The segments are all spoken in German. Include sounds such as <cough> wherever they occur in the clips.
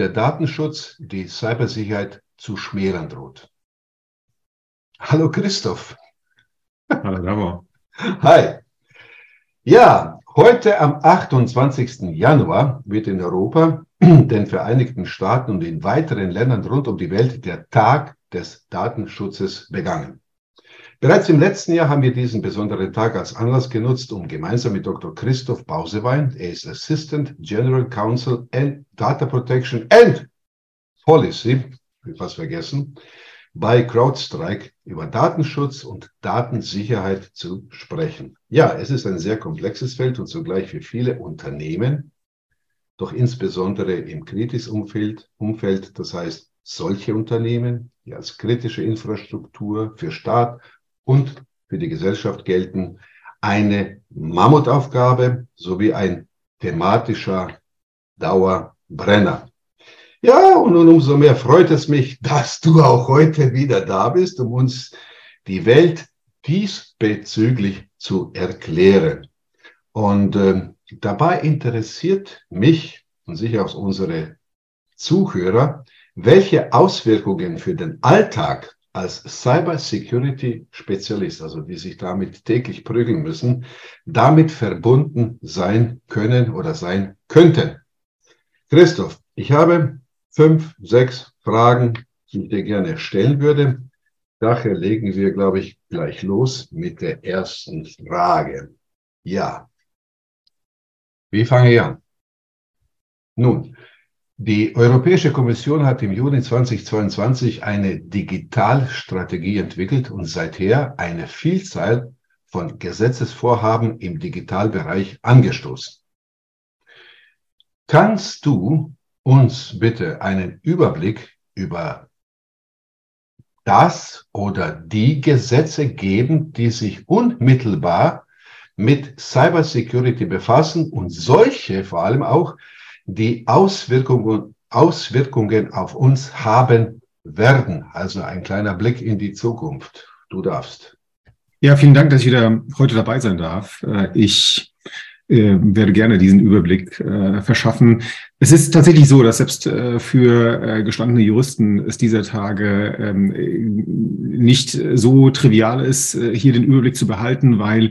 Der Datenschutz die Cybersicherheit zu schmälern droht. Hallo Christoph. Hallo Ramo. <laughs> Hi. Ja, heute am 28. Januar wird in Europa, <clears throat> den Vereinigten Staaten und in weiteren Ländern rund um die Welt der Tag des Datenschutzes begangen. Bereits im letzten Jahr haben wir diesen besonderen Tag als Anlass genutzt, um gemeinsam mit Dr. Christoph Bausewein, er ist Assistant General Counsel and Data Protection and Policy, was vergessen, bei CrowdStrike über Datenschutz und Datensicherheit zu sprechen. Ja, es ist ein sehr komplexes Feld und zugleich für viele Unternehmen, doch insbesondere im Kritis-Umfeld, Umfeld, das heißt solche Unternehmen, die als kritische Infrastruktur für Staat und für die Gesellschaft gelten, eine Mammutaufgabe sowie ein thematischer Dauerbrenner. Ja, und nun umso mehr freut es mich, <laughs> dass du auch heute wieder da bist, um uns die Welt diesbezüglich zu erklären. Und äh, dabei interessiert mich und sicher auch unsere Zuhörer, welche Auswirkungen für den Alltag als Cyber Security Spezialist, also die sich damit täglich prügeln müssen, damit verbunden sein können oder sein könnten. Christoph, ich habe fünf, sechs Fragen, die ich dir gerne stellen würde. Daher legen wir, glaube ich, gleich los mit der ersten Frage. Ja. Wie fange ich an? Nun, die Europäische Kommission hat im Juni 2022 eine Digitalstrategie entwickelt und seither eine Vielzahl von Gesetzesvorhaben im Digitalbereich angestoßen. Kannst du uns bitte einen Überblick über das oder die Gesetze geben, die sich unmittelbar mit Cybersecurity befassen und solche vor allem auch, die Auswirkungen, Auswirkungen auf uns haben werden. Also ein kleiner Blick in die Zukunft. Du darfst. Ja, vielen Dank, dass ich wieder heute dabei sein darf. Äh, ich äh, werde gerne diesen Überblick äh, verschaffen. Es ist tatsächlich so, dass selbst für gestandene Juristen es dieser Tage ähm, nicht so trivial ist, hier den Überblick zu behalten, weil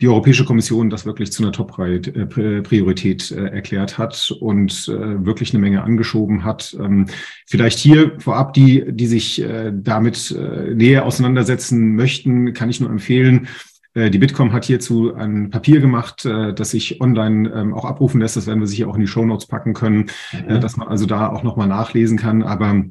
die Europäische Kommission das wirklich zu einer Top-Priorität äh, erklärt hat und äh, wirklich eine Menge angeschoben hat. Ähm, vielleicht hier vorab die, die sich äh, damit näher auseinandersetzen möchten, kann ich nur empfehlen, die Bitkom hat hierzu ein Papier gemacht, das sich online ähm, auch abrufen lässt. Das werden wir sicher auch in die Show Notes packen können, mhm. dass man also da auch nochmal nachlesen kann. Aber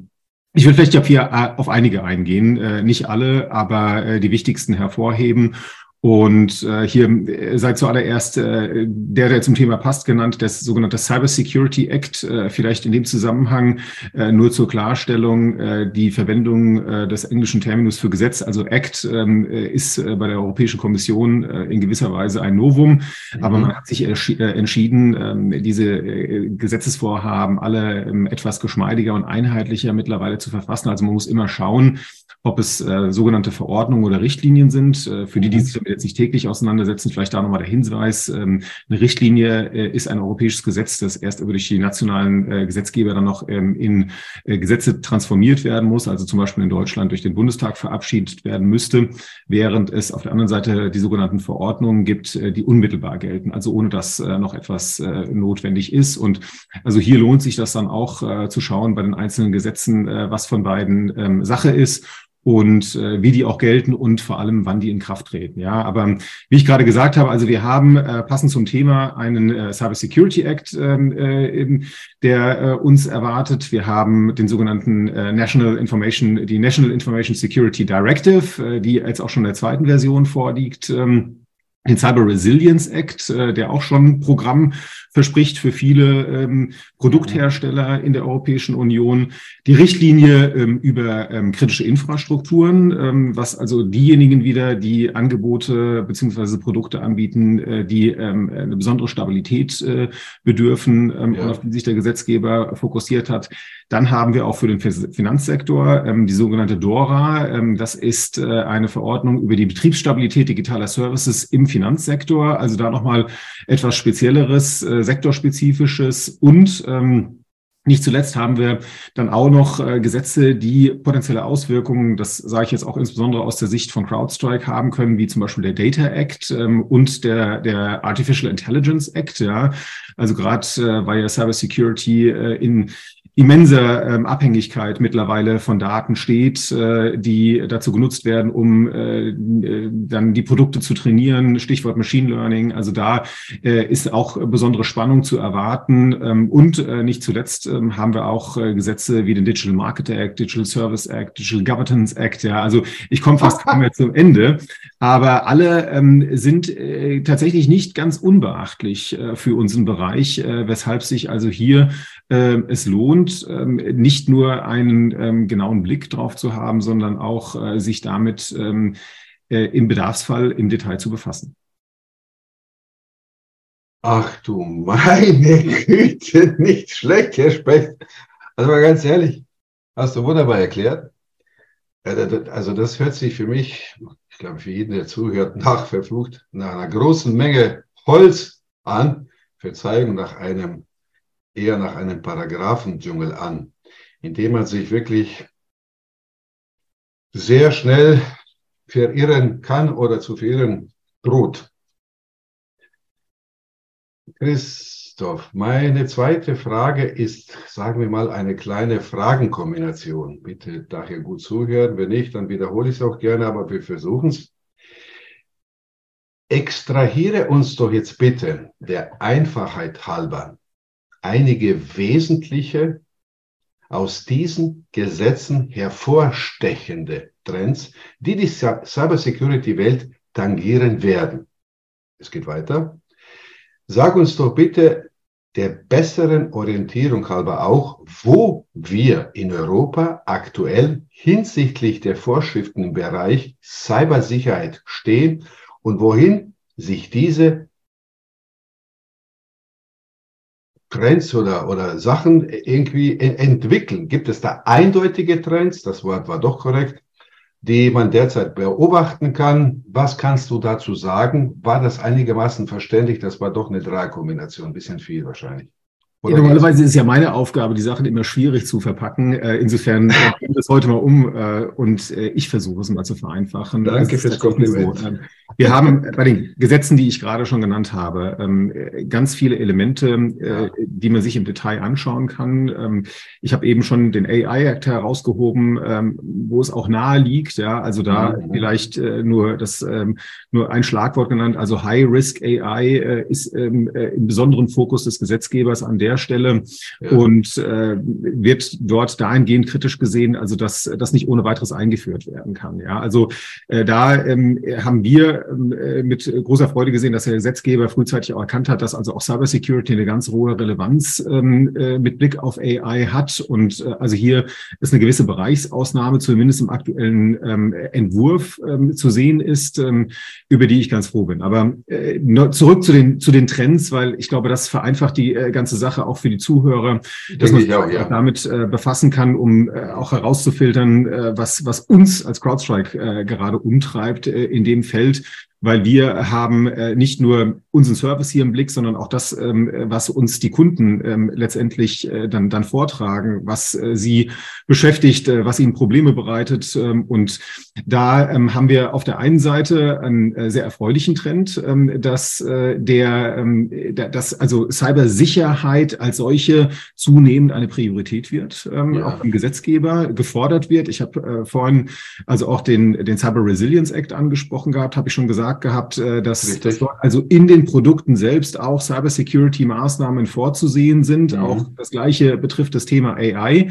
ich will vielleicht hier auf einige eingehen, nicht alle, aber die wichtigsten hervorheben und äh, hier äh, sei zuallererst äh, der, der zum Thema passt, genannt, das sogenannte Cyber Security Act. Äh, vielleicht in dem Zusammenhang äh, nur zur Klarstellung, äh, die Verwendung äh, des englischen Terminus für Gesetz, also Act, ähm, äh, ist äh, bei der Europäischen Kommission äh, in gewisser Weise ein Novum. Mhm. Aber man hat sich äh, entschieden, äh, diese äh, Gesetzesvorhaben alle äh, etwas geschmeidiger und einheitlicher mittlerweile zu verfassen. Also man muss immer schauen, ob es äh, sogenannte Verordnungen oder Richtlinien sind. Äh, für die, die mhm. sich damit jetzt nicht täglich auseinandersetzen, vielleicht da nochmal der Hinweis. Ähm, eine Richtlinie äh, ist ein europäisches Gesetz, das erst über die nationalen äh, Gesetzgeber dann noch ähm, in äh, Gesetze transformiert werden muss, also zum Beispiel in Deutschland durch den Bundestag verabschiedet werden müsste, während es auf der anderen Seite die sogenannten Verordnungen gibt, äh, die unmittelbar gelten, also ohne dass äh, noch etwas äh, notwendig ist. Und also hier lohnt sich das dann auch äh, zu schauen bei den einzelnen Gesetzen, äh, was von beiden ähm, Sache ist und äh, wie die auch gelten und vor allem, wann die in Kraft treten. Ja, aber wie ich gerade gesagt habe, also wir haben äh, passend zum Thema einen äh, Cyber Security Act, ähm, äh, der äh, uns erwartet. Wir haben den sogenannten äh, National Information, die National Information Security Directive, äh, die jetzt auch schon in der zweiten Version vorliegt. Ähm, den Cyber Resilience Act, äh, der auch schon Programm verspricht für viele ähm, Produkthersteller in der Europäischen Union. Die Richtlinie ähm, über ähm, kritische Infrastrukturen, ähm, was also diejenigen wieder, die Angebote beziehungsweise Produkte anbieten, äh, die ähm, eine besondere Stabilität äh, bedürfen ähm, ja. und auf die sich der Gesetzgeber fokussiert hat. Dann haben wir auch für den Finanzsektor ähm, die sogenannte DORA. Ähm, das ist äh, eine Verordnung über die Betriebsstabilität digitaler Services im im Finanzsektor. Also da nochmal etwas Spezielleres, äh, sektorspezifisches und ähm, nicht zuletzt haben wir dann auch noch äh, Gesetze, die potenzielle Auswirkungen, das sage ich jetzt auch insbesondere aus der Sicht von CrowdStrike haben können, wie zum Beispiel der Data Act ähm, und der, der Artificial Intelligence Act. Ja. Also gerade äh, weil ja Cybersecurity äh, in immense ähm, Abhängigkeit mittlerweile von Daten steht, äh, die dazu genutzt werden, um äh, äh, dann die Produkte zu trainieren. Stichwort Machine Learning. Also da äh, ist auch besondere Spannung zu erwarten. Ähm, und äh, nicht zuletzt ähm, haben wir auch äh, Gesetze wie den Digital Market Act, Digital Service Act, Digital Governance Act. Ja, also ich komme fast <laughs> kaum mehr zum Ende. Aber alle ähm, sind äh, tatsächlich nicht ganz unbeachtlich äh, für unseren Bereich, äh, weshalb sich also hier es lohnt, äh, nicht nur einen äh, genauen Blick drauf zu haben, sondern auch äh, sich damit ähm, äh, im Bedarfsfall im Detail zu befassen. Ach du meine Güte, nicht schlecht, Herr Specht. Also mal ganz ehrlich, hast du wunderbar erklärt. Also das hört sich für mich, ich glaube für jeden, der zuhört, nach verflucht, nach einer großen Menge Holz an. Verzeihung, nach einem eher nach einem Paragraphendschungel an, in dem man sich wirklich sehr schnell verirren kann oder zu verirren droht. Christoph, meine zweite Frage ist, sagen wir mal, eine kleine Fragenkombination. Bitte daher gut zuhören. Wenn nicht, dann wiederhole ich es auch gerne, aber wir versuchen es. Extrahiere uns doch jetzt bitte der Einfachheit halber einige wesentliche aus diesen Gesetzen hervorstechende Trends, die die Cybersecurity-Welt tangieren werden. Es geht weiter. Sag uns doch bitte der besseren Orientierung halber auch, wo wir in Europa aktuell hinsichtlich der Vorschriften im Bereich Cybersicherheit stehen und wohin sich diese Trends oder, oder Sachen irgendwie entwickeln? Gibt es da eindeutige Trends, das Wort war doch korrekt, die man derzeit beobachten kann? Was kannst du dazu sagen? War das einigermaßen verständlich? Das war doch eine Dreierkombination, ein bisschen viel wahrscheinlich. Ja, normalerweise ist es ja meine Aufgabe, die Sachen immer schwierig zu verpacken. Äh, insofern äh, das heute mal um äh, und ich versuche es mal zu vereinfachen. Danke fürs Kompliment. So. Wir haben bei den Gesetzen, die ich gerade schon genannt habe, ähm, ganz viele Elemente, äh, die man sich im Detail anschauen kann. Ähm, ich habe eben schon den AI Act herausgehoben, ähm, wo es auch nahe liegt. Ja, also da mhm. vielleicht äh, nur das nur ein Schlagwort genannt. Also High Risk AI äh, ist im besonderen Fokus des Gesetzgebers an der Stelle ja. und wird dort dahingehend kritisch gesehen, also dass das nicht ohne weiteres eingeführt werden kann. Ja, also da haben wir mit großer Freude gesehen, dass der Gesetzgeber frühzeitig auch erkannt hat, dass also auch Cybersecurity eine ganz hohe Relevanz ähm, äh, mit Blick auf AI hat und äh, also hier ist eine gewisse Bereichsausnahme zumindest im aktuellen ähm, Entwurf ähm, zu sehen ist, ähm, über die ich ganz froh bin. Aber äh, zurück zu den zu den Trends, weil ich glaube, das vereinfacht die äh, ganze Sache auch für die Zuhörer, dass man sich auch, ja. damit äh, befassen kann, um äh, auch herauszufiltern, äh, was, was uns als CrowdStrike äh, gerade umtreibt äh, in dem Feld weil wir haben äh, nicht nur unseren Service hier im Blick, sondern auch das, ähm, was uns die Kunden ähm, letztendlich äh, dann, dann vortragen, was äh, sie beschäftigt, äh, was ihnen Probleme bereitet. Ähm, und da haben wir auf der einen Seite einen sehr erfreulichen Trend, dass der, dass also Cybersicherheit als solche zunehmend eine Priorität wird, ja. auch im Gesetzgeber gefordert wird. Ich habe vorhin also auch den, den Cyber Resilience Act angesprochen gehabt, habe ich schon gesagt, gehabt, dass, dass dort also in den Produkten selbst auch Cybersecurity-Maßnahmen vorzusehen sind. Mhm. Auch das Gleiche betrifft das Thema AI.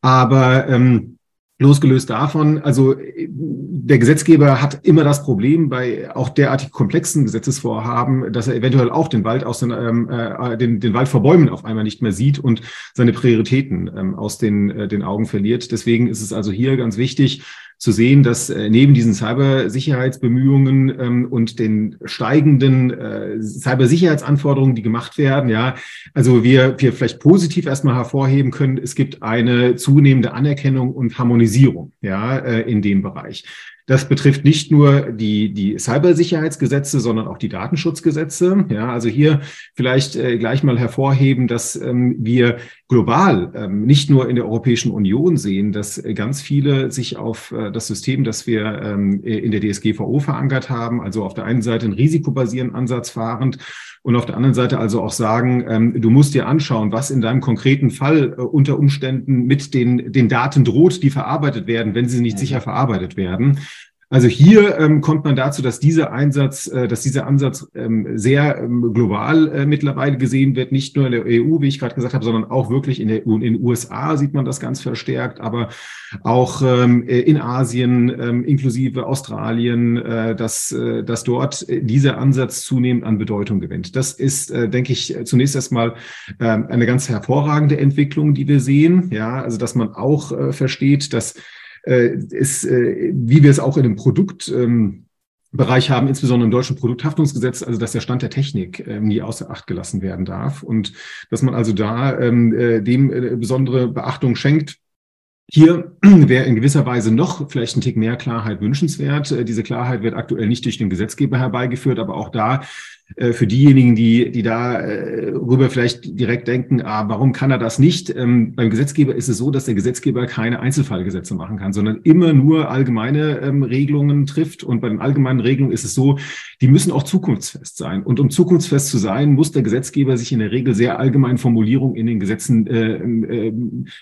Aber ähm, Losgelöst davon, also der Gesetzgeber hat immer das Problem bei auch derartig komplexen Gesetzesvorhaben, dass er eventuell auch den Wald aus den, ähm, äh, den, den Wald vor Bäumen auf einmal nicht mehr sieht und seine Prioritäten ähm, aus den, äh, den Augen verliert. Deswegen ist es also hier ganz wichtig, zu sehen, dass äh, neben diesen Cybersicherheitsbemühungen ähm, und den steigenden äh, Cybersicherheitsanforderungen, die gemacht werden, ja, also wir, wir vielleicht positiv erstmal hervorheben können, es gibt eine zunehmende Anerkennung und Harmonisierung, ja, äh, in dem Bereich. Das betrifft nicht nur die, die Cybersicherheitsgesetze, sondern auch die Datenschutzgesetze. Ja, also hier vielleicht äh, gleich mal hervorheben, dass ähm, wir global, ähm, nicht nur in der Europäischen Union sehen, dass äh, ganz viele sich auf äh, das System, das wir ähm, in der DSGVO verankert haben, also auf der einen Seite einen risikobasierenden Ansatz fahrend und auf der anderen Seite also auch sagen, ähm, du musst dir anschauen, was in deinem konkreten Fall äh, unter Umständen mit den, den Daten droht, die verarbeitet werden, wenn sie nicht sicher verarbeitet werden. Also hier ähm, kommt man dazu, dass dieser Einsatz, äh, dass dieser Ansatz ähm, sehr ähm, global äh, mittlerweile gesehen wird, nicht nur in der EU, wie ich gerade gesagt habe, sondern auch wirklich in, der, in den USA sieht man das ganz verstärkt, aber auch ähm, äh, in Asien, ähm, inklusive Australien, äh, dass, äh, dass dort dieser Ansatz zunehmend an Bedeutung gewinnt. Das ist, äh, denke ich, zunächst erstmal äh, eine ganz hervorragende Entwicklung, die wir sehen. Ja, also dass man auch äh, versteht, dass äh, ist, äh, wie wir es auch in dem Produkt ähm, Bereich haben, insbesondere im deutschen Produkthaftungsgesetz, also dass der Stand der Technik äh, nie außer Acht gelassen werden darf und dass man also da ähm, äh, dem äh, besondere Beachtung schenkt. Hier <clears throat> wäre in gewisser Weise noch vielleicht ein Tick mehr Klarheit wünschenswert. Äh, diese Klarheit wird aktuell nicht durch den Gesetzgeber herbeigeführt, aber auch da äh, für diejenigen, die, die da äh, rüber vielleicht direkt denken, ah, warum kann er das nicht? Ähm, beim Gesetzgeber ist es so, dass der Gesetzgeber keine Einzelfallgesetze machen kann, sondern immer nur allgemeine ähm, Regelungen trifft. Und bei den allgemeinen Regelungen ist es so, die müssen auch zukunftsfest sein. Und um zukunftsfest zu sein, muss der Gesetzgeber sich in der Regel sehr allgemeinen Formulierungen in den Gesetzen äh, äh,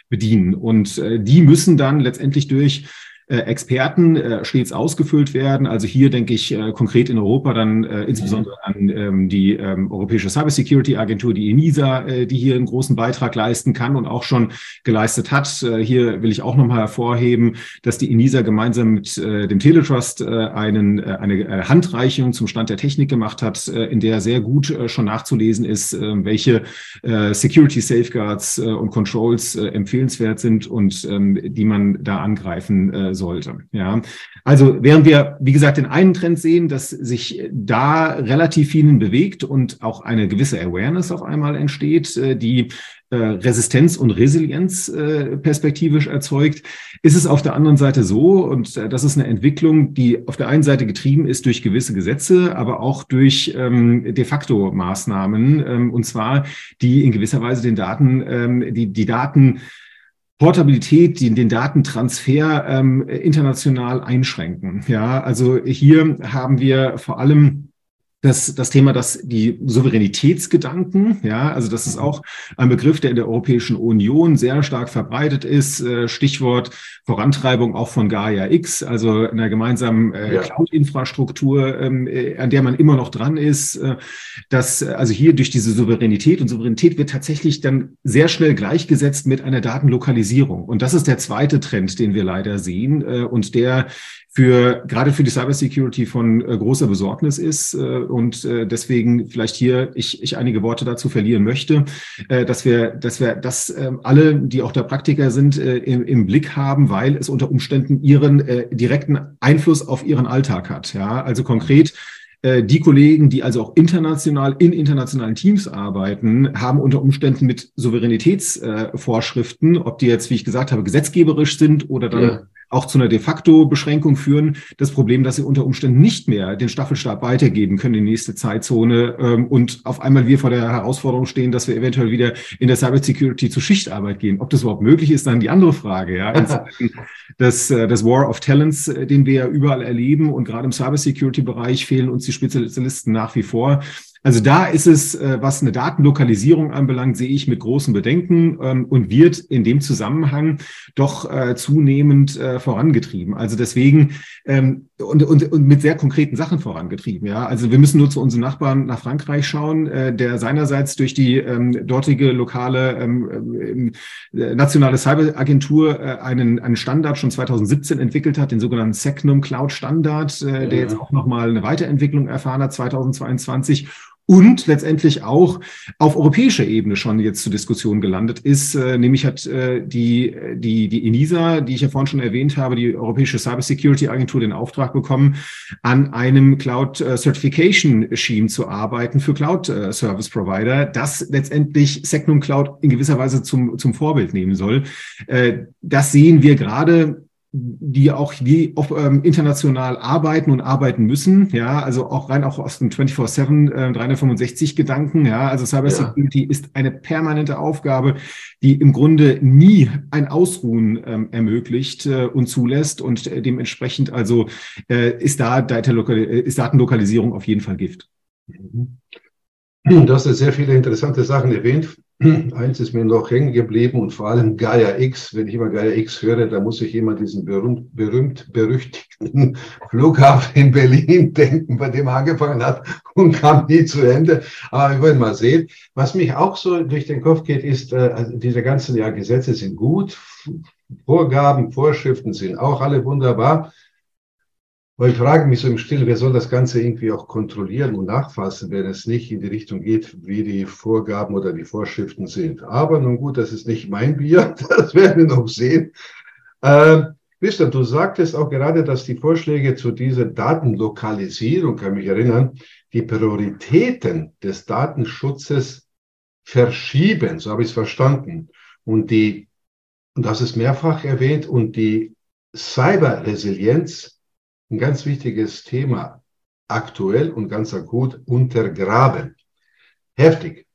bedienen. Und äh, die müssen dann letztendlich durch Experten äh, stets ausgefüllt werden. Also hier denke ich äh, konkret in Europa dann äh, insbesondere an ähm, die ähm, Europäische Cybersecurity Agentur, die ENISA, äh, die hier einen großen Beitrag leisten kann und auch schon geleistet hat. Äh, hier will ich auch nochmal hervorheben, dass die ENISA gemeinsam mit äh, dem Teletrust äh, einen, äh, eine äh, Handreichung zum Stand der Technik gemacht hat, äh, in der sehr gut äh, schon nachzulesen ist, äh, welche äh, Security Safeguards äh, und Controls äh, empfehlenswert sind und ähm, die man da angreifen äh, sollte. Ja, also während wir, wie gesagt, den einen Trend sehen, dass sich da relativ vielen bewegt und auch eine gewisse Awareness auf einmal entsteht, äh, die äh, Resistenz und Resilienz äh, perspektivisch erzeugt, ist es auf der anderen Seite so, und das ist eine Entwicklung, die auf der einen Seite getrieben ist durch gewisse Gesetze, aber auch durch ähm, de facto Maßnahmen, ähm, und zwar die in gewisser Weise den Daten, ähm, die, die Daten Portabilität, den, den Datentransfer ähm, international einschränken. Ja, also hier haben wir vor allem das, das Thema, dass die Souveränitätsgedanken, ja, also das ist auch ein Begriff, der in der Europäischen Union sehr stark verbreitet ist. Äh, Stichwort Vorantreibung auch von Gaia X, also einer gemeinsamen äh. Cloud-Infrastruktur, ähm, äh, an der man immer noch dran ist. Äh, dass also hier durch diese Souveränität und Souveränität wird tatsächlich dann sehr schnell gleichgesetzt mit einer Datenlokalisierung. Und das ist der zweite Trend, den wir leider sehen äh, und der für gerade für die Cybersecurity von äh, großer Besorgnis ist äh, und äh, deswegen vielleicht hier ich, ich einige Worte dazu verlieren möchte, äh, dass wir dass wir das äh, alle, die auch der Praktiker sind, äh, im, im Blick haben, weil es unter Umständen ihren äh, direkten Einfluss auf ihren Alltag hat. Ja, also konkret äh, die Kollegen, die also auch international in internationalen Teams arbeiten, haben unter Umständen mit Souveränitätsvorschriften, ob die jetzt, wie ich gesagt habe, gesetzgeberisch sind oder dann ja auch zu einer de facto Beschränkung führen. Das Problem, dass sie unter Umständen nicht mehr den Staffelstab weitergeben können in die nächste Zeitzone ähm, und auf einmal wir vor der Herausforderung stehen, dass wir eventuell wieder in der Cybersecurity zur Schichtarbeit gehen. Ob das überhaupt möglich ist, dann die andere Frage. Ja, das, <laughs> äh, das War of Talents, äh, den wir ja überall erleben und gerade im Cybersecurity-Bereich fehlen uns die Spezialisten nach wie vor. Also da ist es, äh, was eine Datenlokalisierung anbelangt, sehe ich mit großen Bedenken ähm, und wird in dem Zusammenhang doch äh, zunehmend äh, vorangetrieben. Also deswegen ähm, und, und, und mit sehr konkreten Sachen vorangetrieben. Ja, also wir müssen nur zu unserem Nachbarn nach Frankreich schauen, der seinerseits durch die ähm, dortige lokale nationale Cyberagentur einen, einen Standard schon 2017 entwickelt hat, den sogenannten Secnum Cloud Standard, der ja. jetzt auch nochmal eine Weiterentwicklung erfahren hat 2022 und letztendlich auch auf europäischer Ebene schon jetzt zur Diskussion gelandet ist. Äh, nämlich hat äh, die, die, die ENISA, die ich ja vorhin schon erwähnt habe, die Europäische Cybersecurity Agentur, den Auftrag bekommen, an einem Cloud äh, Certification Regime zu arbeiten für Cloud Service Provider, das letztendlich Secnum Cloud in gewisser Weise zum, zum Vorbild nehmen soll. Das sehen wir gerade die auch die auf, ähm, international arbeiten und arbeiten müssen, ja, also auch rein auch aus dem 24/7 äh, 365 Gedanken, ja, also Cybersecurity ja. ist eine permanente Aufgabe, die im Grunde nie ein Ausruhen ähm, ermöglicht äh, und zulässt und äh, dementsprechend also äh, ist da äh, ist Datenlokalisierung auf jeden Fall Gift. Mhm. Du hast sehr viele interessante Sachen erwähnt. Eins ist mir noch hängen geblieben und vor allem Gaia X. Wenn ich immer Gaia X höre, da muss ich immer diesen berühmt, berühmt berüchtigten <laughs> Flughafen in Berlin <laughs> denken, bei dem er angefangen hat und kam nie zu Ende. Aber wir wollen mal sehen. Was mich auch so durch den Kopf geht, ist, äh, also diese ganzen ja, Gesetze sind gut, Vorgaben, Vorschriften sind auch alle wunderbar. Aber ich frage mich so im Stillen, wer soll das Ganze irgendwie auch kontrollieren und nachfassen, wenn es nicht in die Richtung geht, wie die Vorgaben oder die Vorschriften sind. Aber nun gut, das ist nicht mein Bier, <laughs> das werden wir noch sehen. Äh, Christian, du sagtest auch gerade, dass die Vorschläge zu dieser Datenlokalisierung, kann mich erinnern, die Prioritäten des Datenschutzes verschieben, so habe ich es verstanden. Und die, und das ist mehrfach erwähnt, und die Cyberresilienz ein ganz wichtiges Thema, aktuell und ganz akut untergraben. Heftig.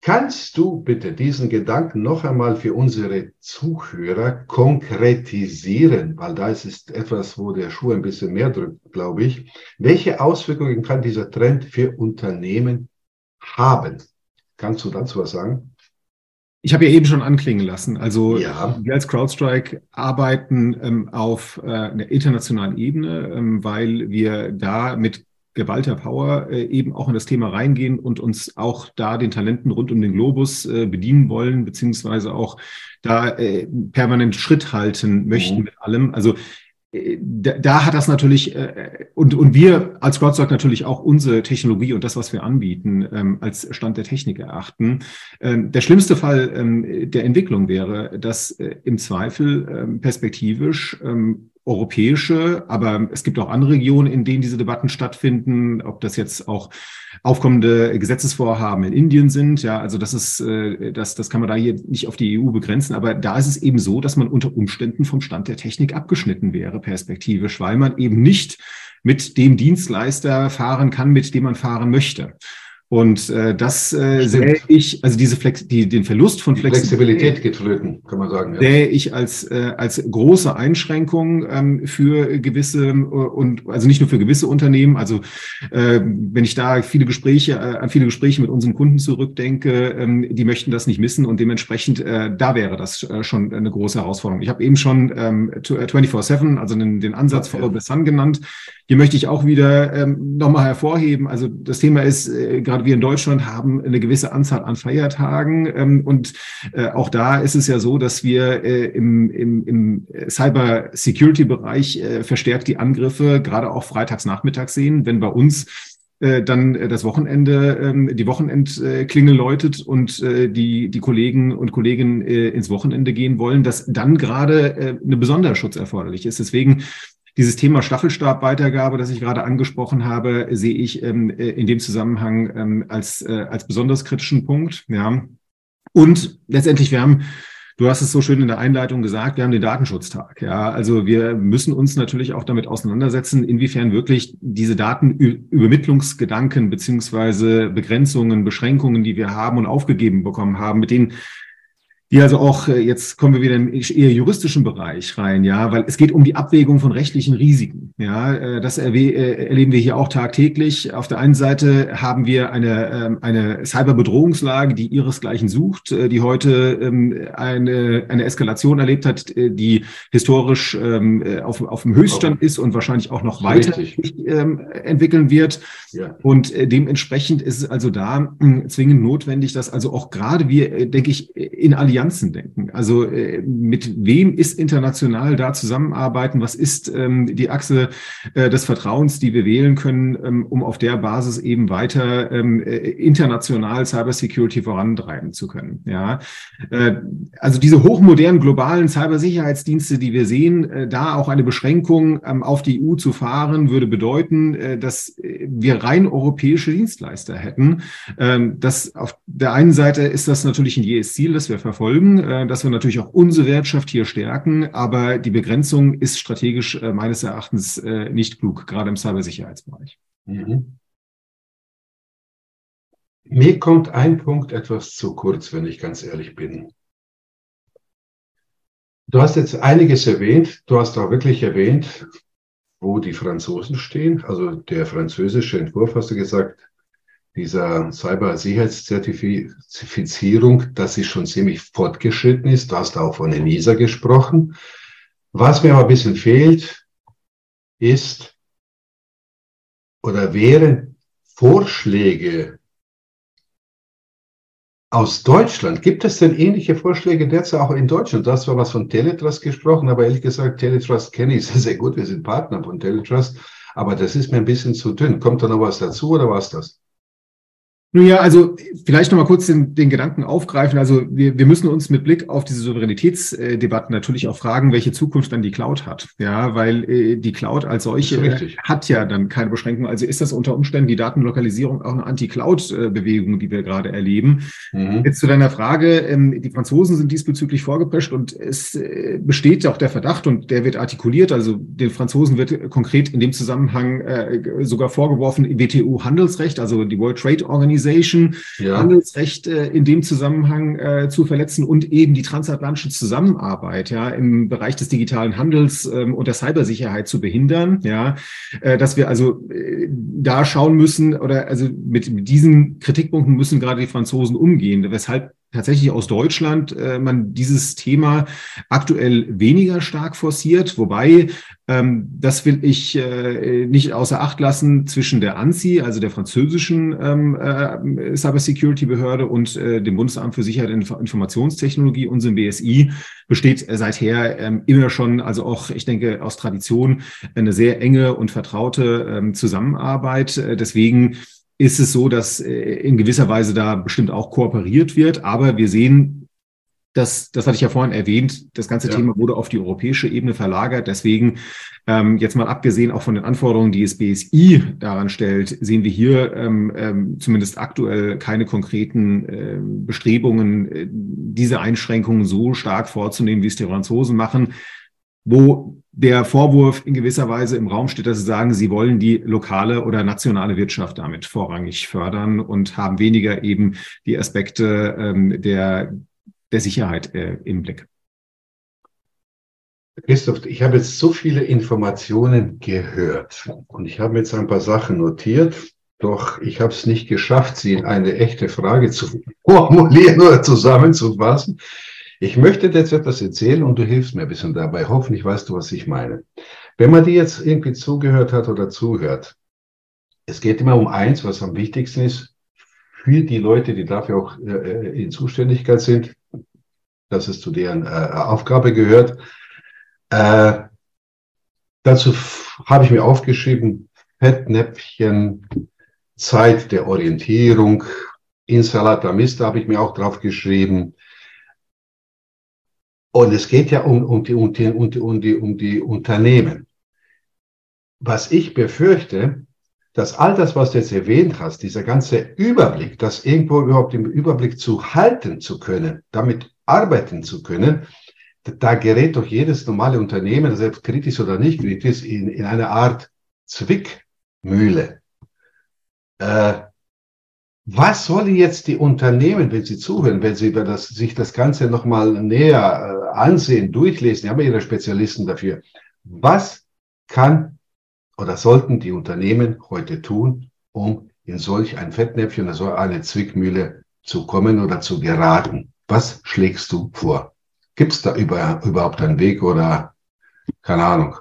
Kannst du bitte diesen Gedanken noch einmal für unsere Zuhörer konkretisieren, weil da ist es etwas, wo der Schuh ein bisschen mehr drückt, glaube ich. Welche Auswirkungen kann dieser Trend für Unternehmen haben? Kannst du dazu was sagen? Ich habe ja eben schon anklingen lassen. Also ja. wir als CrowdStrike arbeiten ähm, auf äh, einer internationalen Ebene, ähm, weil wir da mit geballter Power äh, eben auch in das Thema reingehen und uns auch da den Talenten rund um den Globus äh, bedienen wollen, beziehungsweise auch da äh, permanent Schritt halten möchten mhm. mit allem. Also da, da hat das natürlich, äh, und, und wir als CrowdStrike natürlich auch unsere Technologie und das, was wir anbieten, ähm, als Stand der Technik erachten. Ähm, der schlimmste Fall ähm, der Entwicklung wäre, dass äh, im Zweifel perspektivisch europäische, aber es gibt auch andere Regionen, in denen diese Debatten stattfinden, ob das jetzt auch aufkommende Gesetzesvorhaben in Indien sind. Ja, also das ist, äh, das, das kann man da hier nicht auf die EU begrenzen, aber da ist es eben so, dass man unter Umständen vom Stand der Technik abgeschnitten wäre, perspektivisch, weil man eben nicht mit dem Dienstleister fahren kann, mit dem man fahren möchte. Und äh, das äh, sehe ich, also diese Flex die, den Verlust von Flexibilität, Flexibilität geht flöten, kann man sagen. Ja. Sehe ich als, äh, als große Einschränkung ähm, für gewisse äh, und also nicht nur für gewisse Unternehmen. Also äh, wenn ich da viele Gespräche, äh, an viele Gespräche mit unseren Kunden zurückdenke, ähm, die möchten das nicht missen und dementsprechend äh, da wäre das äh, schon eine große Herausforderung. Ich habe eben schon ähm, 24-7, äh, also den, den Ansatz Follow the Sun genannt. Hier möchte ich auch wieder ähm, nochmal hervorheben. Also das Thema ist, äh, gerade wir in Deutschland haben eine gewisse Anzahl an Feiertagen. Ähm, und äh, auch da ist es ja so, dass wir äh, im, im, im Cyber-Security-Bereich äh, verstärkt die Angriffe gerade auch freitags nachmittags sehen. Wenn bei uns äh, dann äh, das Wochenende, ähm, die Wochenendklingel läutet und äh, die, die Kollegen und Kolleginnen ins Wochenende gehen wollen, dass dann gerade eine besondere Schutz erforderlich ist. Deswegen dieses Thema Staffelstabweitergabe, das ich gerade angesprochen habe, sehe ich ähm, äh, in dem Zusammenhang ähm, als, äh, als besonders kritischen Punkt. Ja. Und letztendlich, wir haben Du hast es so schön in der Einleitung gesagt, wir haben den Datenschutztag. Ja, also wir müssen uns natürlich auch damit auseinandersetzen, inwiefern wirklich diese Datenübermittlungsgedanken beziehungsweise Begrenzungen, Beschränkungen, die wir haben und aufgegeben bekommen haben, mit denen die also auch, äh, jetzt kommen wir wieder im eher juristischen Bereich rein, ja, weil es geht um die Abwägung von rechtlichen Risiken. Ja, äh, das äh, erleben wir hier auch tagtäglich. Auf der einen Seite haben wir eine, ähm, eine Cyberbedrohungslage, die ihresgleichen sucht, die heute ähm, eine, eine Eskalation erlebt hat, die historisch ähm, auf, auf dem Höchststand ist und wahrscheinlich auch noch weiter entwickeln wird. Ja. Und dementsprechend ist es also da zwingend notwendig, dass also auch gerade wir, denke ich, in Allianz Allianzen denken. Also äh, mit wem ist international da zusammenarbeiten? Was ist ähm, die Achse äh, des Vertrauens, die wir wählen können, ähm, um auf der Basis eben weiter ähm, äh, international Cybersecurity vorantreiben zu können? Ja, äh, also diese hochmodernen globalen Cybersicherheitsdienste, die wir sehen, äh, da auch eine Beschränkung ähm, auf die EU zu fahren, würde bedeuten, äh, dass wir rein europäische Dienstleister hätten. Ähm, das auf der einen Seite ist das natürlich ein jähes Ziel, das wir verfolgen verfolgen, äh, dass wir natürlich auch unsere Wirtschaft hier stärken, aber die Begrenzung ist strategisch äh, meines Erachtens äh, nicht klug, gerade im Cybersicherheitsbereich. Mhm. Mir kommt ein Punkt etwas zu kurz, wenn ich ganz ehrlich bin. Du hast jetzt einiges erwähnt. Du hast auch wirklich erwähnt, wo die Franzosen stehen. Also der französische Entwurf, hast du gesagt, dieser Cyber-Sicherheitszertifizierung, dass sie schon ziemlich fortgeschritten ist. Du hast auch von ENISA gesprochen. Was mir aber ein bisschen fehlt, ist oder wären Vorschläge aus Deutschland. Gibt es denn ähnliche Vorschläge derzeit auch in Deutschland? Du hast zwar was von Teletrust gesprochen, aber ehrlich gesagt, Teletrust kenne ich sehr, sehr gut. Wir sind Partner von Teletrust. Aber das ist mir ein bisschen zu dünn. Kommt da noch was dazu oder was das? Nun ja, also vielleicht noch mal kurz den, den Gedanken aufgreifen. Also wir, wir müssen uns mit Blick auf diese Souveränitätsdebatten natürlich auch fragen, welche Zukunft dann die Cloud hat. Ja, weil äh, die Cloud als solche hat ja dann keine Beschränkung. Also ist das unter Umständen die Datenlokalisierung auch eine Anti-Cloud-Bewegung, die wir gerade erleben. Mhm. Jetzt zu deiner Frage, ähm, die Franzosen sind diesbezüglich vorgeprescht und es äh, besteht auch der Verdacht und der wird artikuliert. Also den Franzosen wird konkret in dem Zusammenhang äh, sogar vorgeworfen, WTO-Handelsrecht, also die World Trade Organization, Organization, ja. Handelsrecht äh, in dem Zusammenhang äh, zu verletzen und eben die transatlantische Zusammenarbeit ja im Bereich des digitalen Handels ähm, und der Cybersicherheit zu behindern. Ja, äh, dass wir also äh, da schauen müssen oder also mit, mit diesen Kritikpunkten müssen gerade die Franzosen umgehen, weshalb tatsächlich aus Deutschland äh, man dieses Thema aktuell weniger stark forciert, wobei ähm, das will ich äh, nicht außer Acht lassen zwischen der ANSI, also der französischen ähm, äh, Cybersecurity-Behörde und äh, dem Bundesamt für Sicherheit und Informationstechnologie, unserem BSI, besteht seither ähm, immer schon, also auch, ich denke, aus Tradition eine sehr enge und vertraute ähm, Zusammenarbeit. Äh, deswegen ist es so, dass äh, in gewisser Weise da bestimmt auch kooperiert wird. Aber wir sehen, dass, das hatte ich ja vorhin erwähnt, das ganze ja. Thema wurde auf die europäische Ebene verlagert. Deswegen, ähm, jetzt mal abgesehen auch von den Anforderungen, die das BSI daran stellt, sehen wir hier ähm, ähm, zumindest aktuell keine konkreten äh, Bestrebungen, äh, diese Einschränkungen so stark vorzunehmen, wie es die Franzosen machen wo der Vorwurf in gewisser Weise im Raum steht, dass sie sagen, sie wollen die lokale oder nationale Wirtschaft damit vorrangig fördern und haben weniger eben die Aspekte ähm, der, der Sicherheit äh, im Blick. Christoph, ich habe jetzt so viele Informationen gehört und ich habe jetzt ein paar Sachen notiert, doch ich habe es nicht geschafft, sie in eine echte Frage zu formulieren oder zusammenzufassen. Ich möchte dir jetzt etwas erzählen und du hilfst mir ein bisschen dabei. Hoffentlich weißt du, was ich meine. Wenn man dir jetzt irgendwie zugehört hat oder zuhört, es geht immer um eins, was am wichtigsten ist für die Leute, die dafür auch äh, in Zuständigkeit sind, dass es zu deren äh, Aufgabe gehört. Äh, dazu habe ich mir aufgeschrieben, Fettnäpfchen, Zeit der Orientierung, Insalata Mista habe ich mir auch drauf geschrieben, und es geht ja um, um, die, um, die, um, die, um, die, um die Unternehmen. Was ich befürchte, dass all das, was du jetzt erwähnt hast, dieser ganze Überblick, das irgendwo überhaupt im Überblick zu halten zu können, damit arbeiten zu können, da gerät doch jedes normale Unternehmen, selbst kritisch oder nicht kritisch, in, in eine Art Zwickmühle. Äh, was sollen jetzt die Unternehmen, wenn sie zuhören, wenn sie das, sich das Ganze nochmal näher äh, ansehen, durchlesen, die haben ja ihre Spezialisten dafür. Was kann oder sollten die Unternehmen heute tun, um in solch ein Fettnäpfchen oder so eine Zwickmühle zu kommen oder zu geraten? Was schlägst du vor? Gibt es da über, überhaupt einen Weg oder keine Ahnung?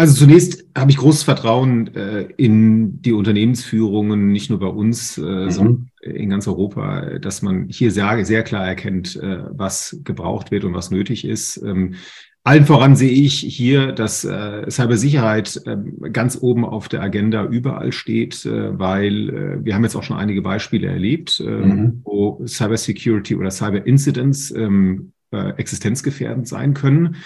Also zunächst habe ich großes Vertrauen äh, in die Unternehmensführungen, nicht nur bei uns, äh, mhm. sondern in ganz Europa, dass man hier sehr, sehr klar erkennt, äh, was gebraucht wird und was nötig ist. Ähm, allen voran sehe ich hier, dass äh, Cybersicherheit äh, ganz oben auf der Agenda überall steht, äh, weil äh, wir haben jetzt auch schon einige Beispiele erlebt, äh, mhm. wo Cybersecurity oder Cyber Incidents ähm, äh, existenzgefährdend sein können.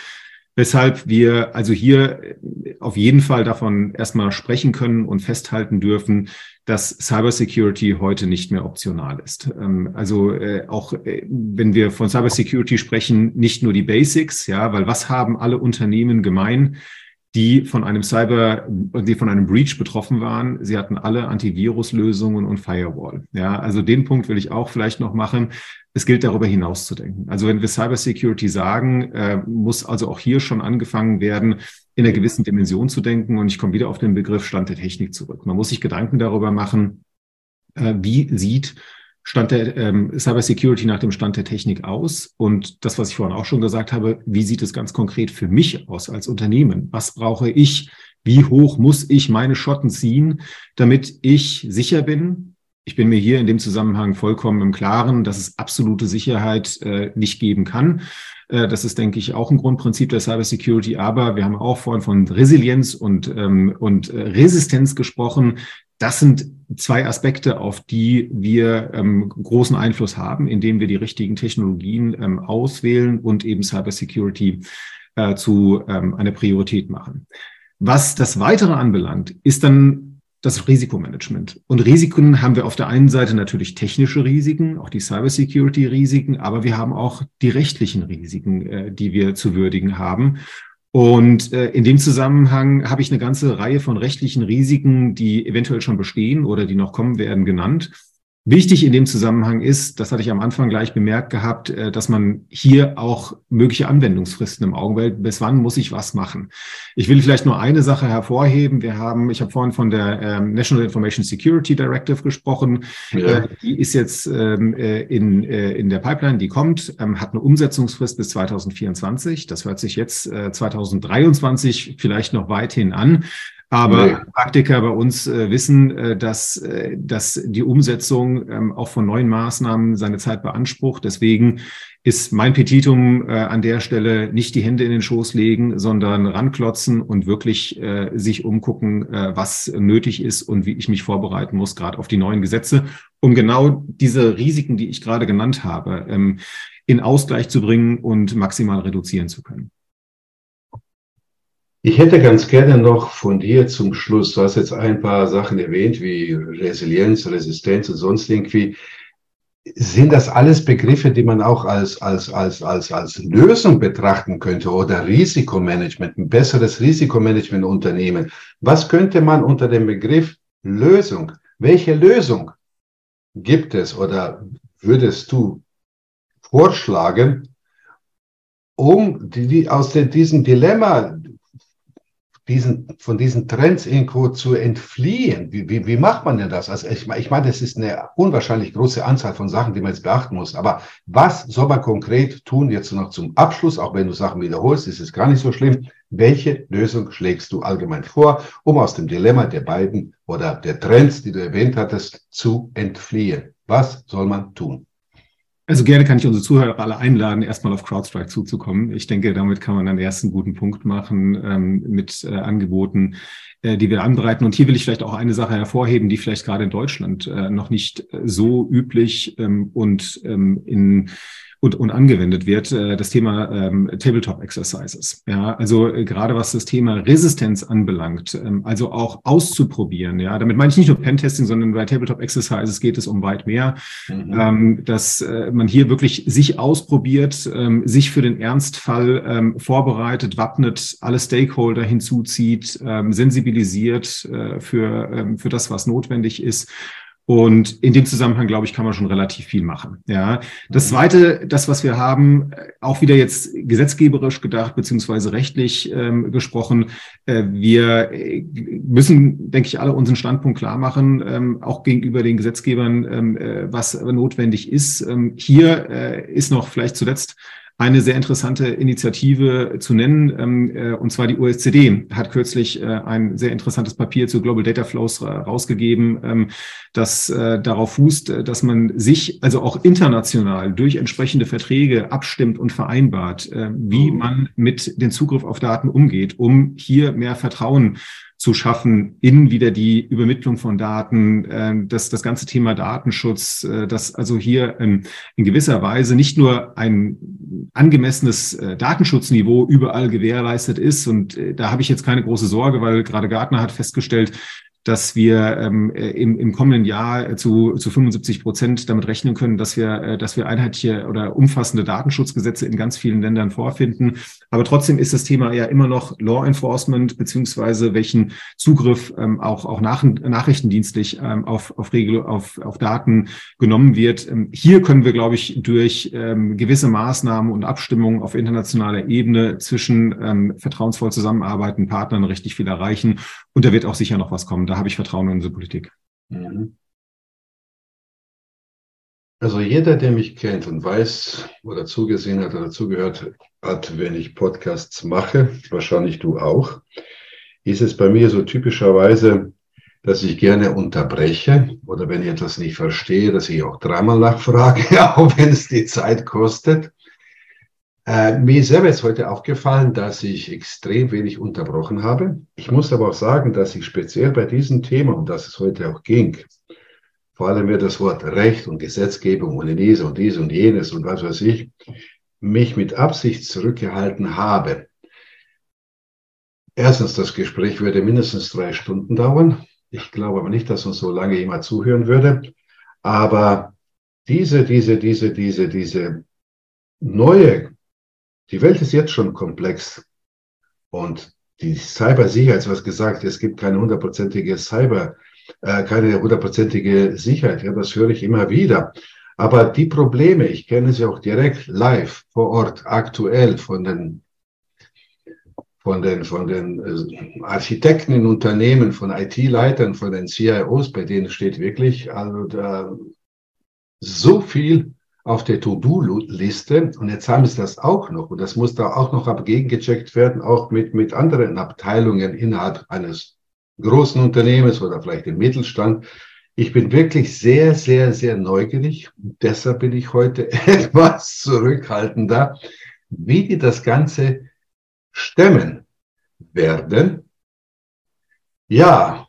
Weshalb wir also hier auf jeden Fall davon erstmal sprechen können und festhalten dürfen, dass Cybersecurity heute nicht mehr optional ist. Ähm, also äh, auch äh, wenn wir von Cybersecurity sprechen, nicht nur die Basics, ja, weil was haben alle Unternehmen gemein? Die von einem Cyber, die von einem Breach betroffen waren. Sie hatten alle Antivirus-Lösungen und Firewall. Ja, also den Punkt will ich auch vielleicht noch machen. Es gilt darüber hinaus zu denken. Also wenn wir Cybersecurity sagen, äh, muss also auch hier schon angefangen werden, in einer gewissen Dimension zu denken. Und ich komme wieder auf den Begriff Stand der Technik zurück. Man muss sich Gedanken darüber machen, äh, wie sieht Stand der ähm, Cybersecurity nach dem Stand der Technik aus? Und das, was ich vorhin auch schon gesagt habe, wie sieht es ganz konkret für mich aus als Unternehmen? Was brauche ich? Wie hoch muss ich meine Schotten ziehen, damit ich sicher bin? Ich bin mir hier in dem Zusammenhang vollkommen im Klaren, dass es absolute Sicherheit äh, nicht geben kann. Äh, das ist, denke ich, auch ein Grundprinzip der Cybersecurity. Aber wir haben auch vorhin von Resilienz und, ähm, und äh, Resistenz gesprochen. Das sind zwei Aspekte, auf die wir ähm, großen Einfluss haben, indem wir die richtigen Technologien ähm, auswählen und eben Cybersecurity äh, zu ähm, einer Priorität machen. Was das Weitere anbelangt, ist dann das Risikomanagement. Und Risiken haben wir auf der einen Seite natürlich technische Risiken, auch die Cybersecurity-Risiken, aber wir haben auch die rechtlichen Risiken, äh, die wir zu würdigen haben. Und äh, in dem Zusammenhang habe ich eine ganze Reihe von rechtlichen Risiken, die eventuell schon bestehen oder die noch kommen werden, genannt. Wichtig in dem Zusammenhang ist, das hatte ich am Anfang gleich bemerkt gehabt, äh, dass man hier auch mögliche Anwendungsfristen im Auge hält. Bis wann muss ich was machen? Ich will vielleicht nur eine Sache hervorheben. Wir haben, ich habe vorhin von der ähm, National Information Security Directive gesprochen. Ja. Äh, die ist jetzt ähm, äh, in, in der Pipeline, die kommt, ähm, hat eine Umsetzungsfrist bis 2024. Das hört sich jetzt äh, 2023 vielleicht noch weithin an. Aber nee. Praktiker bei uns äh, wissen, äh, dass, äh, dass die Umsetzung ähm, auch von neuen Maßnahmen seine Zeit beansprucht. Deswegen ist mein Petitum äh, an der Stelle nicht die Hände in den Schoß legen, sondern ranklotzen und wirklich äh, sich umgucken, äh, was nötig ist und wie ich mich vorbereiten muss, gerade auf die neuen Gesetze, um genau diese Risiken, die ich gerade genannt habe, ähm, in Ausgleich zu bringen und maximal reduzieren zu können. Ich hätte ganz gerne noch von dir zum Schluss, du hast jetzt ein paar Sachen erwähnt, wie Resilienz, Resistenz und sonst irgendwie. Sind das alles Begriffe, die man auch als, als, als, als, als Lösung betrachten könnte oder Risikomanagement, ein besseres Risikomanagement unternehmen? Was könnte man unter dem Begriff Lösung, welche Lösung gibt es oder würdest du vorschlagen, um die, aus diesem Dilemma, diesen, von diesen Trends irgendwo zu entfliehen. Wie, wie, wie macht man denn das? Also ich, ich meine, das ist eine unwahrscheinlich große Anzahl von Sachen, die man jetzt beachten muss. Aber was soll man konkret tun jetzt noch zum Abschluss? Auch wenn du Sachen wiederholst, ist es gar nicht so schlimm. Welche Lösung schlägst du allgemein vor, um aus dem Dilemma der beiden oder der Trends, die du erwähnt hattest, zu entfliehen? Was soll man tun? Also gerne kann ich unsere Zuhörer alle einladen, erstmal auf CrowdStrike zuzukommen. Ich denke, damit kann man einen ersten guten Punkt machen ähm, mit äh, Angeboten, äh, die wir anbereiten. Und hier will ich vielleicht auch eine Sache hervorheben, die vielleicht gerade in Deutschland äh, noch nicht so üblich ähm, und ähm, in und, und angewendet wird, äh, das Thema ähm, Tabletop Exercises. Ja, also äh, gerade was das Thema Resistenz anbelangt, ähm, also auch auszuprobieren. Ja, damit meine ich nicht nur Pentesting, sondern bei Tabletop Exercises geht es um weit mehr, mhm. ähm, dass äh, man hier wirklich sich ausprobiert, ähm, sich für den Ernstfall ähm, vorbereitet, wappnet, alle Stakeholder hinzuzieht, ähm, sensibilisiert äh, für, ähm, für das, was notwendig ist und in dem Zusammenhang, glaube ich, kann man schon relativ viel machen. Ja. Das mhm. zweite, das, was wir haben, äh, auch wieder jetzt gesetzgeberisch gedacht, beziehungsweise rechtlich ähm, gesprochen. Äh, wir äh, müssen, denke ich, alle unseren Standpunkt klar machen, ähm, auch gegenüber den Gesetzgebern, ähm, äh, was notwendig ist. Ähm, hier äh, ist noch vielleicht zuletzt eine sehr interessante Initiative zu nennen, ähm, äh, und zwar die OSCD hat kürzlich äh, ein sehr interessantes Papier zu Global Data Flows rausgegeben, ähm, das äh, darauf fußt, dass man sich also auch international durch entsprechende Verträge abstimmt und vereinbart, wie mhm. man mit dem Zugriff auf Daten umgeht, um hier mehr Vertrauen zu schaffen in wieder die Übermittlung von Daten, äh, das, das ganze Thema Datenschutz, äh, dass also hier ähm, in gewisser Weise nicht nur ein angemessenes äh, Datenschutzniveau überall gewährleistet ist. Und äh, da habe ich jetzt keine große Sorge, weil gerade Gartner hat festgestellt, dass wir ähm, äh, im, im kommenden Jahr zu, zu 75 Prozent damit rechnen können, dass wir, äh, dass wir einheitliche oder umfassende Datenschutzgesetze in ganz vielen Ländern vorfinden. Aber trotzdem ist das Thema ja immer noch Law Enforcement beziehungsweise welchen Zugriff ähm, auch, auch nach, nachrichtendienstlich ähm, auf, auf, Regel, auf, auf Daten genommen wird. Ähm, hier können wir, glaube ich, durch ähm, gewisse Maßnahmen und Abstimmungen auf internationaler Ebene zwischen ähm, vertrauensvoll zusammenarbeitenden Partnern richtig viel erreichen. Und da wird auch sicher noch was kommen habe ich Vertrauen in unsere Politik. Mhm. Also jeder, der mich kennt und weiß oder zugesehen hat oder zugehört hat, wenn ich Podcasts mache, wahrscheinlich du auch, ist es bei mir so typischerweise, dass ich gerne unterbreche oder wenn ich etwas nicht verstehe, dass ich auch dreimal nachfrage, <laughs> auch wenn es die Zeit kostet. Äh, mir ist selber jetzt heute aufgefallen, dass ich extrem wenig unterbrochen habe. Ich muss aber auch sagen, dass ich speziell bei diesem Thema, um das es heute auch ging, vor allem mir das Wort Recht und Gesetzgebung und dies und dies und jenes und was weiß ich, mich mit Absicht zurückgehalten habe. Erstens, das Gespräch würde mindestens drei Stunden dauern. Ich glaube aber nicht, dass uns so lange jemand zuhören würde. Aber diese, diese, diese, diese, diese neue die Welt ist jetzt schon komplex und die Cybersicherheit, du hast gesagt, es gibt keine hundertprozentige Cyber, äh, keine hundertprozentige Sicherheit. Ja, das höre ich immer wieder. Aber die Probleme, ich kenne sie auch direkt live vor Ort, aktuell von den von den, von den äh, Architekten in Unternehmen, von IT-Leitern, von den CIOs, bei denen steht wirklich also da so viel auf der To-Do-Liste und jetzt haben sie das auch noch und das muss da auch noch abgegengecheckt werden, auch mit, mit anderen Abteilungen innerhalb eines großen Unternehmens oder vielleicht im Mittelstand. Ich bin wirklich sehr, sehr, sehr neugierig. Deshalb bin ich heute <laughs> etwas zurückhaltender, wie die das Ganze stemmen werden. Ja,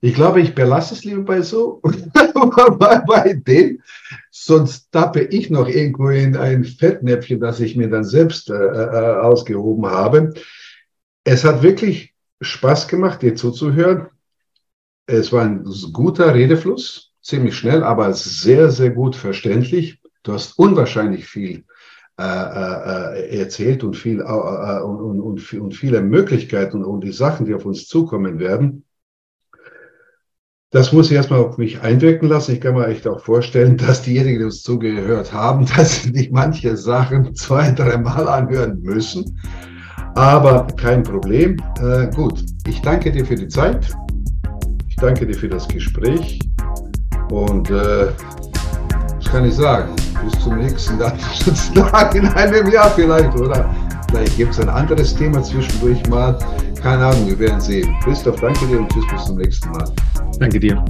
ich glaube, ich belasse es lieber bei so, <laughs> bei dem, sonst tappe ich noch irgendwo in ein Fettnäpfchen, das ich mir dann selbst äh, äh, ausgehoben habe. Es hat wirklich Spaß gemacht, dir zuzuhören. Es war ein guter Redefluss, ziemlich schnell, aber sehr, sehr gut verständlich. Du hast unwahrscheinlich viel äh, äh, erzählt und, viel, äh, und, und, und, viele Möglichkeiten und die Sachen, die auf uns zukommen werden. Das muss ich erstmal auf mich einwirken lassen. Ich kann mir echt auch vorstellen, dass diejenigen, die uns zugehört haben, <laughs> dass sie nicht manche Sachen zwei, dreimal anhören müssen. Aber kein Problem. Äh, gut, ich danke dir für die Zeit. Ich danke dir für das Gespräch. Und äh, was kann ich sagen? Bis zum nächsten <laughs> Tag in einem Jahr vielleicht, oder? Vielleicht gibt es ein anderes Thema zwischendurch mal. Keine Ahnung, wir werden sehen. Christoph, danke dir und tschüss bis zum nächsten Mal. Danke dir.